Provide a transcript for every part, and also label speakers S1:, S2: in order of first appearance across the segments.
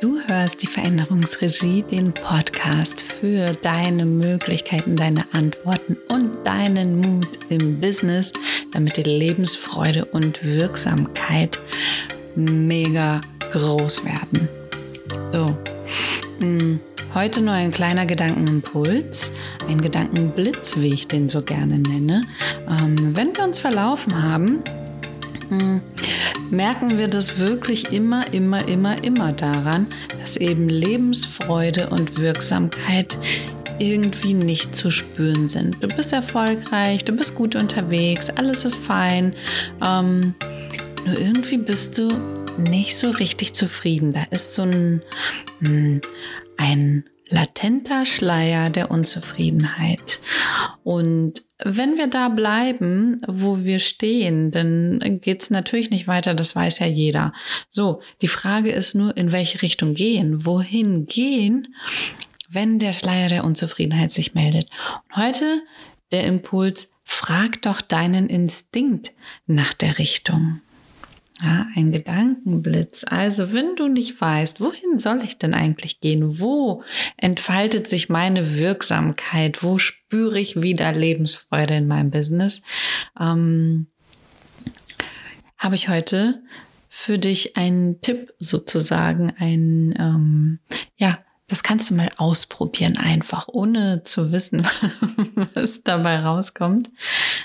S1: Du hörst die Veränderungsregie, den Podcast für deine Möglichkeiten, deine Antworten und deinen Mut im Business, damit die Lebensfreude und Wirksamkeit mega groß werden. So, mm, heute nur ein kleiner Gedankenimpuls, ein Gedankenblitz, wie ich den so gerne nenne. Ähm, wenn wir uns verlaufen haben, mm, merken wir das wirklich immer, immer, immer, immer daran, dass eben Lebensfreude und Wirksamkeit irgendwie nicht zu spüren sind. Du bist erfolgreich, du bist gut unterwegs, alles ist fein. Ähm, nur irgendwie bist du nicht so richtig zufrieden. Da ist so ein, hm, ein latenter Schleier der Unzufriedenheit. Und wenn wir da bleiben, wo wir stehen, dann geht's natürlich nicht weiter, das weiß ja jeder. So, die Frage ist nur, in welche Richtung gehen, wohin gehen, wenn der Schleier der Unzufriedenheit sich meldet. Und heute der Impuls, frag doch deinen Instinkt nach der Richtung. Ja, ein Gedankenblitz. Also, wenn du nicht weißt, wohin soll ich denn eigentlich gehen? Wo entfaltet sich meine Wirksamkeit? Wo spüre ich wieder Lebensfreude in meinem Business? Ähm, Habe ich heute für dich einen Tipp sozusagen, ein, ähm, ja, das kannst du mal ausprobieren, einfach, ohne zu wissen, was dabei rauskommt.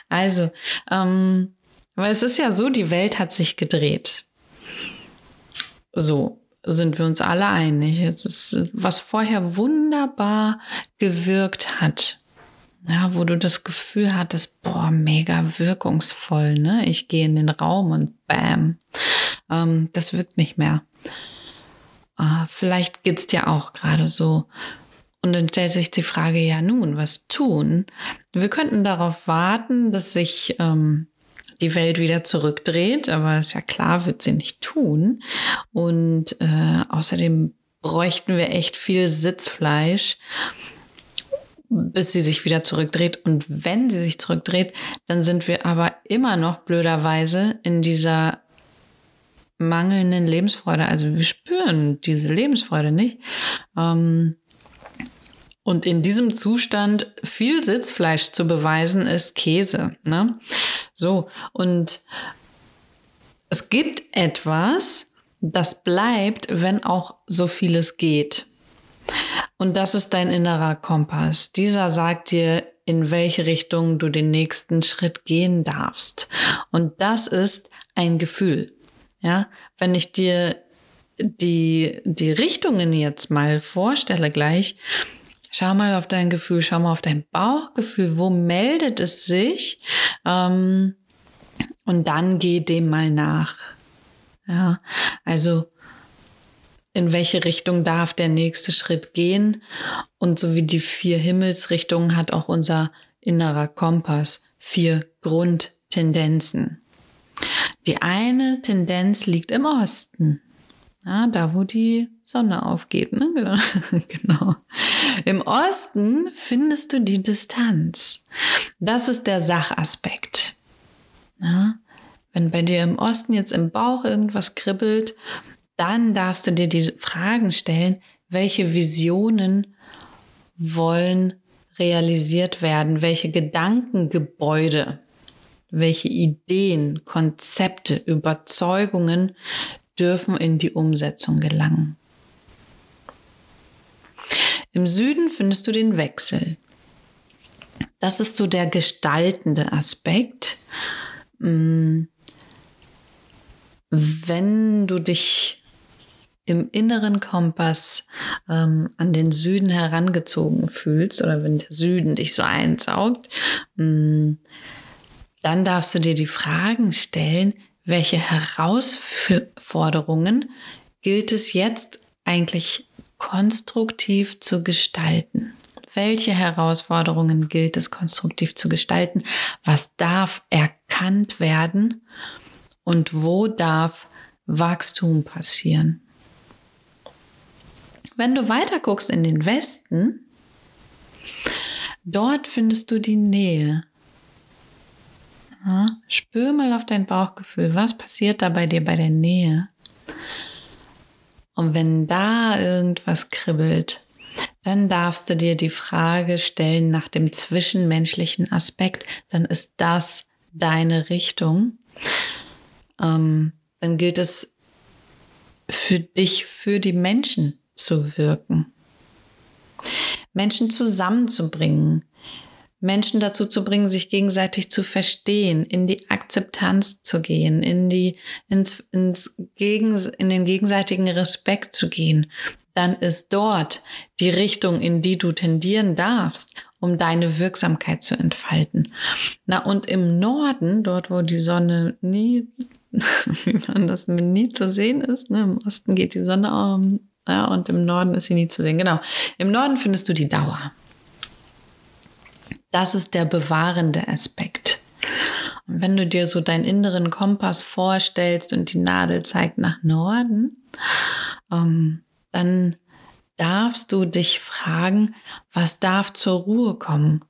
S1: Also, ähm, weil es ist ja so, die Welt hat sich gedreht. So sind wir uns alle einig. Es ist, was vorher wunderbar gewirkt hat. Ja, wo du das Gefühl hattest, boah, mega wirkungsvoll, ne? Ich gehe in den Raum und bam. Ähm, das wirkt nicht mehr. Äh, vielleicht geht's dir auch gerade so. Und dann stellt sich die Frage, ja nun, was tun? Wir könnten darauf warten, dass sich ähm, die Welt wieder zurückdreht, aber ist ja klar, wird sie nicht tun. Und äh, außerdem bräuchten wir echt viel Sitzfleisch, bis sie sich wieder zurückdreht. Und wenn sie sich zurückdreht, dann sind wir aber immer noch blöderweise in dieser mangelnden Lebensfreude. Also wir spüren diese Lebensfreude nicht. Ähm, und in diesem Zustand viel Sitzfleisch zu beweisen, ist Käse. Ne? So, und es gibt etwas, das bleibt, wenn auch so vieles geht. Und das ist dein innerer Kompass. Dieser sagt dir, in welche Richtung du den nächsten Schritt gehen darfst. Und das ist ein Gefühl. Ja, wenn ich dir die, die Richtungen jetzt mal vorstelle gleich, Schau mal auf dein Gefühl, schau mal auf dein Bauchgefühl, wo meldet es sich? Ähm, und dann geh dem mal nach. Ja, also in welche Richtung darf der nächste Schritt gehen? Und so wie die vier Himmelsrichtungen hat auch unser innerer Kompass vier Grundtendenzen. Die eine Tendenz liegt im Osten. Ja, da, wo die Sonne aufgeht. Ne? Genau. genau. Im Osten findest du die Distanz. Das ist der Sachaspekt. Ja? Wenn bei dir im Osten jetzt im Bauch irgendwas kribbelt, dann darfst du dir die Fragen stellen, welche Visionen wollen realisiert werden, welche Gedankengebäude, welche Ideen, Konzepte, Überzeugungen dürfen in die Umsetzung gelangen. Im Süden findest du den Wechsel. Das ist so der gestaltende Aspekt. Mm. Wenn du dich im inneren Kompass ähm, an den Süden herangezogen fühlst oder wenn der Süden dich so einsaugt, mm, dann darfst du dir die Fragen stellen, welche Herausforderungen gilt es jetzt eigentlich konstruktiv zu gestalten? Welche Herausforderungen gilt es konstruktiv zu gestalten? Was darf erkannt werden? Und wo darf Wachstum passieren? Wenn du weiter guckst in den Westen, dort findest du die Nähe. Ja, spür mal auf dein Bauchgefühl. Was passiert da bei dir bei der Nähe? Und wenn da irgendwas kribbelt, dann darfst du dir die Frage stellen nach dem zwischenmenschlichen Aspekt, dann ist das deine Richtung. Ähm, dann gilt es für dich, für die Menschen zu wirken. Menschen zusammenzubringen, Menschen dazu zu bringen, sich gegenseitig zu verstehen, in die Akzeptanz zu gehen, in, die, ins, ins Gegen, in den gegenseitigen Respekt zu gehen, dann ist dort die Richtung, in die du tendieren darfst, um deine Wirksamkeit zu entfalten. Na, und im Norden, dort wo die Sonne nie, wie man das nie zu sehen ist, ne, im Osten geht die Sonne um, ja, und im Norden ist sie nie zu sehen. Genau. Im Norden findest du die Dauer. Das ist der bewahrende Aspekt. Und wenn du dir so deinen inneren Kompass vorstellst und die Nadel zeigt nach Norden, ähm, dann darfst du dich fragen, was darf zur Ruhe kommen?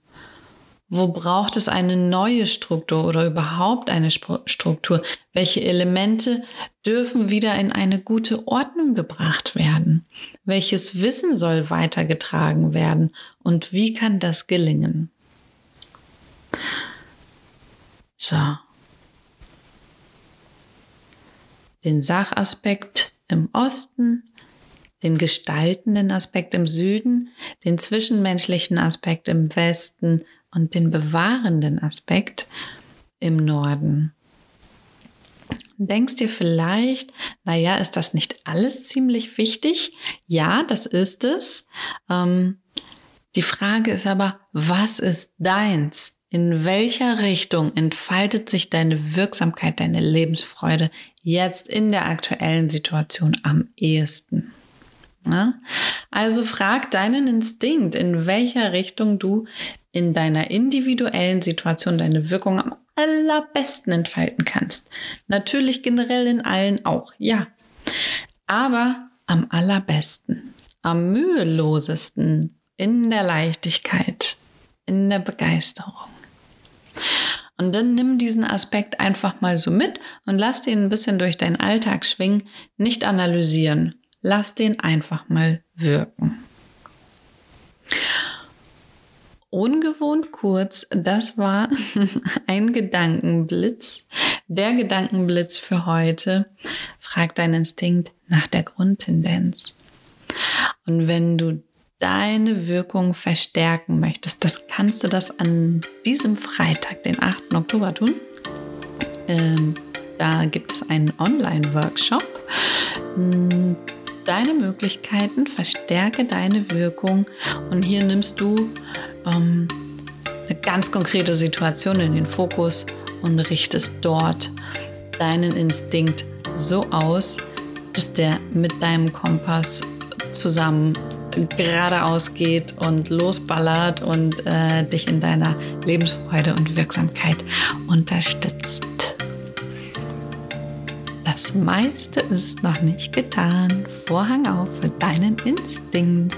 S1: Wo braucht es eine neue Struktur oder überhaupt eine Struktur? Welche Elemente dürfen wieder in eine gute Ordnung gebracht werden? Welches Wissen soll weitergetragen werden? Und wie kann das gelingen? So. Den Sachaspekt im Osten, den gestaltenden Aspekt im Süden, den zwischenmenschlichen Aspekt im Westen und den bewahrenden Aspekt im Norden. Denkst dir vielleicht, naja, ist das nicht alles ziemlich wichtig? Ja, das ist es. Ähm, die Frage ist aber, was ist deins? In welcher Richtung entfaltet sich deine Wirksamkeit, deine Lebensfreude jetzt in der aktuellen Situation am ehesten? Ja? Also frag deinen Instinkt, in welcher Richtung du in deiner individuellen Situation deine Wirkung am allerbesten entfalten kannst. Natürlich generell in allen auch, ja. Aber am allerbesten, am mühelosesten, in der Leichtigkeit, in der Begeisterung. Und dann nimm diesen Aspekt einfach mal so mit und lass den ein bisschen durch deinen Alltag schwingen, nicht analysieren. Lass den einfach mal wirken. Ungewohnt kurz, das war ein Gedankenblitz. Der Gedankenblitz für heute. Frag deinen Instinkt nach der Grundtendenz. Und wenn du deine Wirkung verstärken möchtest, das kannst du das an diesem Freitag, den 8. Oktober tun. Ähm, da gibt es einen Online-Workshop. Hm, deine Möglichkeiten, verstärke deine Wirkung und hier nimmst du ähm, eine ganz konkrete Situation in den Fokus und richtest dort deinen Instinkt so aus, dass der mit deinem Kompass zusammen geradeaus geht und losballert und äh, dich in deiner Lebensfreude und Wirksamkeit unterstützt. Das meiste ist noch nicht getan. Vorhang auf für deinen Instinkt.